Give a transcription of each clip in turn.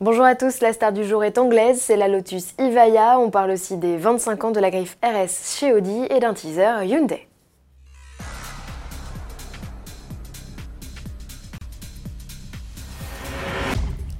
Bonjour à tous, la star du jour est anglaise, c'est la Lotus Evaya. On parle aussi des 25 ans de la griffe RS chez Audi et d'un teaser Hyundai.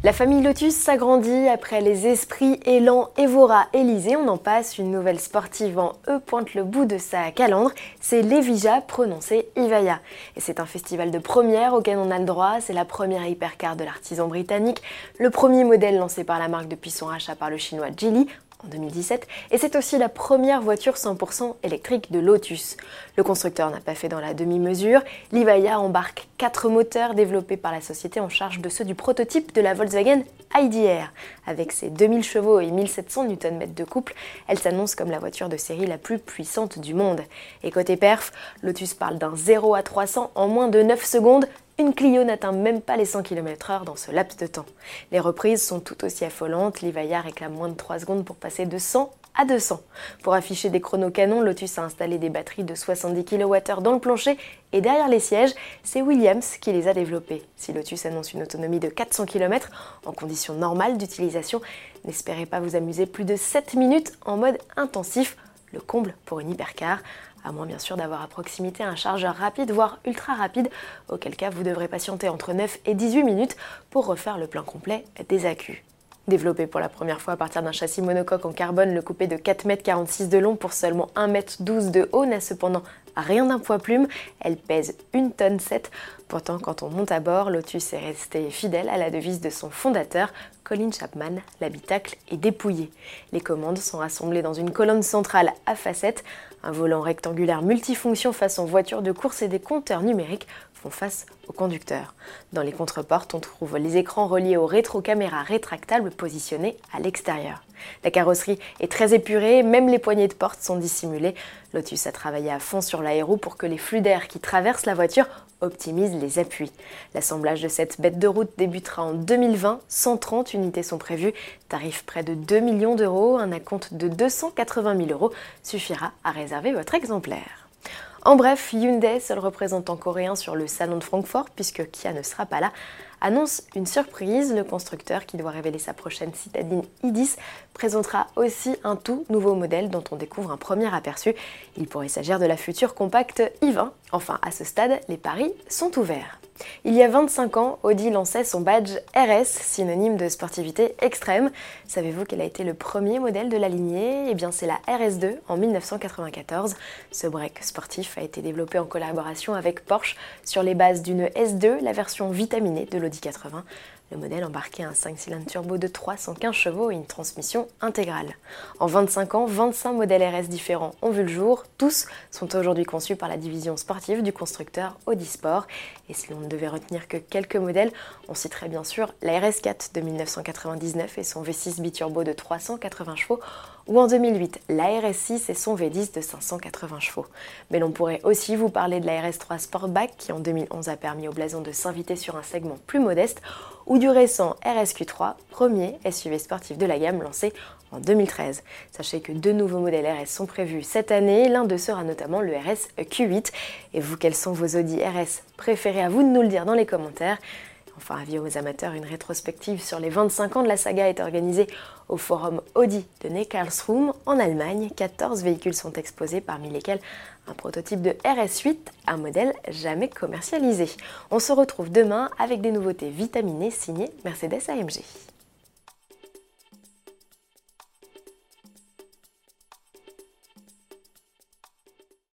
La famille Lotus s'agrandit après les esprits Elan, Evora, Élysée. On en passe, une nouvelle sportive en E pointe le bout de sa calandre. C'est l'Evija prononcé Ivaya. Et c'est un festival de première auquel on a le droit. C'est la première hypercar de l'artisan britannique. Le premier modèle lancé par la marque depuis son rachat par le chinois Geely en 2017, et c'est aussi la première voiture 100% électrique de Lotus. Le constructeur n'a pas fait dans la demi-mesure, l'Ivaya embarque quatre moteurs développés par la société en charge de ceux du prototype de la Volkswagen IDR. Avec ses 2000 chevaux et 1700 Nm de couple, elle s'annonce comme la voiture de série la plus puissante du monde. Et côté perf, Lotus parle d'un 0 à 300 en moins de 9 secondes, une Clio n'atteint même pas les 100 km/h dans ce laps de temps. Les reprises sont tout aussi affolantes, l'Ivaya réclame moins de 3 secondes pour passer de 100 à 200. Pour afficher des chronos canons, Lotus a installé des batteries de 70 kWh dans le plancher et derrière les sièges, c'est Williams qui les a développées. Si Lotus annonce une autonomie de 400 km en conditions normales d'utilisation, n'espérez pas vous amuser plus de 7 minutes en mode intensif, le comble pour une hypercar à moins bien sûr d'avoir à proximité un chargeur rapide, voire ultra rapide, auquel cas vous devrez patienter entre 9 et 18 minutes pour refaire le plein complet des accus. Développé pour la première fois à partir d'un châssis monocoque en carbone, le coupé de 4,46 m de long pour seulement 1,12 m de haut n'a cependant rien d'un poids plume. Elle pèse 1 tonne 7. Pourtant, quand on monte à bord, Lotus est resté fidèle à la devise de son fondateur, Colin Chapman, l'habitacle est dépouillé. Les commandes sont rassemblées dans une colonne centrale à facettes, un volant rectangulaire multifonction façon voiture de course et des compteurs numériques font face au conducteur. Dans les contreportes, on trouve les écrans reliés aux rétrocaméras rétractables positionnés à l'extérieur. La carrosserie est très épurée, même les poignées de porte sont dissimulées. Lotus a travaillé à fond sur l'aéro pour que les flux d'air qui traversent la voiture optimisent les appuis. L'assemblage de cette bête de route débutera en 2020. 130 unités sont prévues. Tarif près de 2 millions d'euros. Un acompte de 280 000 euros suffira à réserver votre exemplaire. En bref, Hyundai, seul représentant coréen sur le salon de Francfort, puisque Kia ne sera pas là, annonce une surprise. Le constructeur, qui doit révéler sa prochaine citadine i10, présentera aussi un tout nouveau modèle dont on découvre un premier aperçu. Il pourrait s'agir de la future compacte i20. Enfin, à ce stade, les paris sont ouverts. Il y a 25 ans, Audi lançait son badge RS, synonyme de sportivité extrême. Savez-vous quel a été le premier modèle de la lignée? Eh bien, c'est la RS2 en 1994. Ce break sportif a été développé en collaboration avec Porsche sur les bases d'une S2, la version vitaminée de l'Audi 80. Le modèle embarquait un 5 cylindres turbo de 315 chevaux et une transmission intégrale. En 25 ans, 25 modèles RS différents ont vu le jour. Tous sont aujourd'hui conçus par la division sportive du constructeur Audi Sport. Ne devait retenir que quelques modèles, on citerait bien sûr la RS4 de 1999 et son V6 biturbo de 380 chevaux ou en 2008 la RS6 et son V10 de 580 chevaux. Mais l'on pourrait aussi vous parler de la RS3 Sportback qui en 2011 a permis au blason de s'inviter sur un segment plus modeste ou du récent RSQ3, premier SUV sportif de la gamme lancé en 2013. Sachez que deux nouveaux modèles RS sont prévus cette année, l'un d'eux sera notamment le RS Q8. Et vous, quels sont vos Audi RS préférés? À vous de nous le dire dans les commentaires. Enfin, avis aux amateurs, une rétrospective sur les 25 ans de la saga est organisée au forum Audi de Neckarlsruhe en Allemagne. 14 véhicules sont exposés, parmi lesquels un prototype de RS8, un modèle jamais commercialisé. On se retrouve demain avec des nouveautés vitaminées signées Mercedes AMG.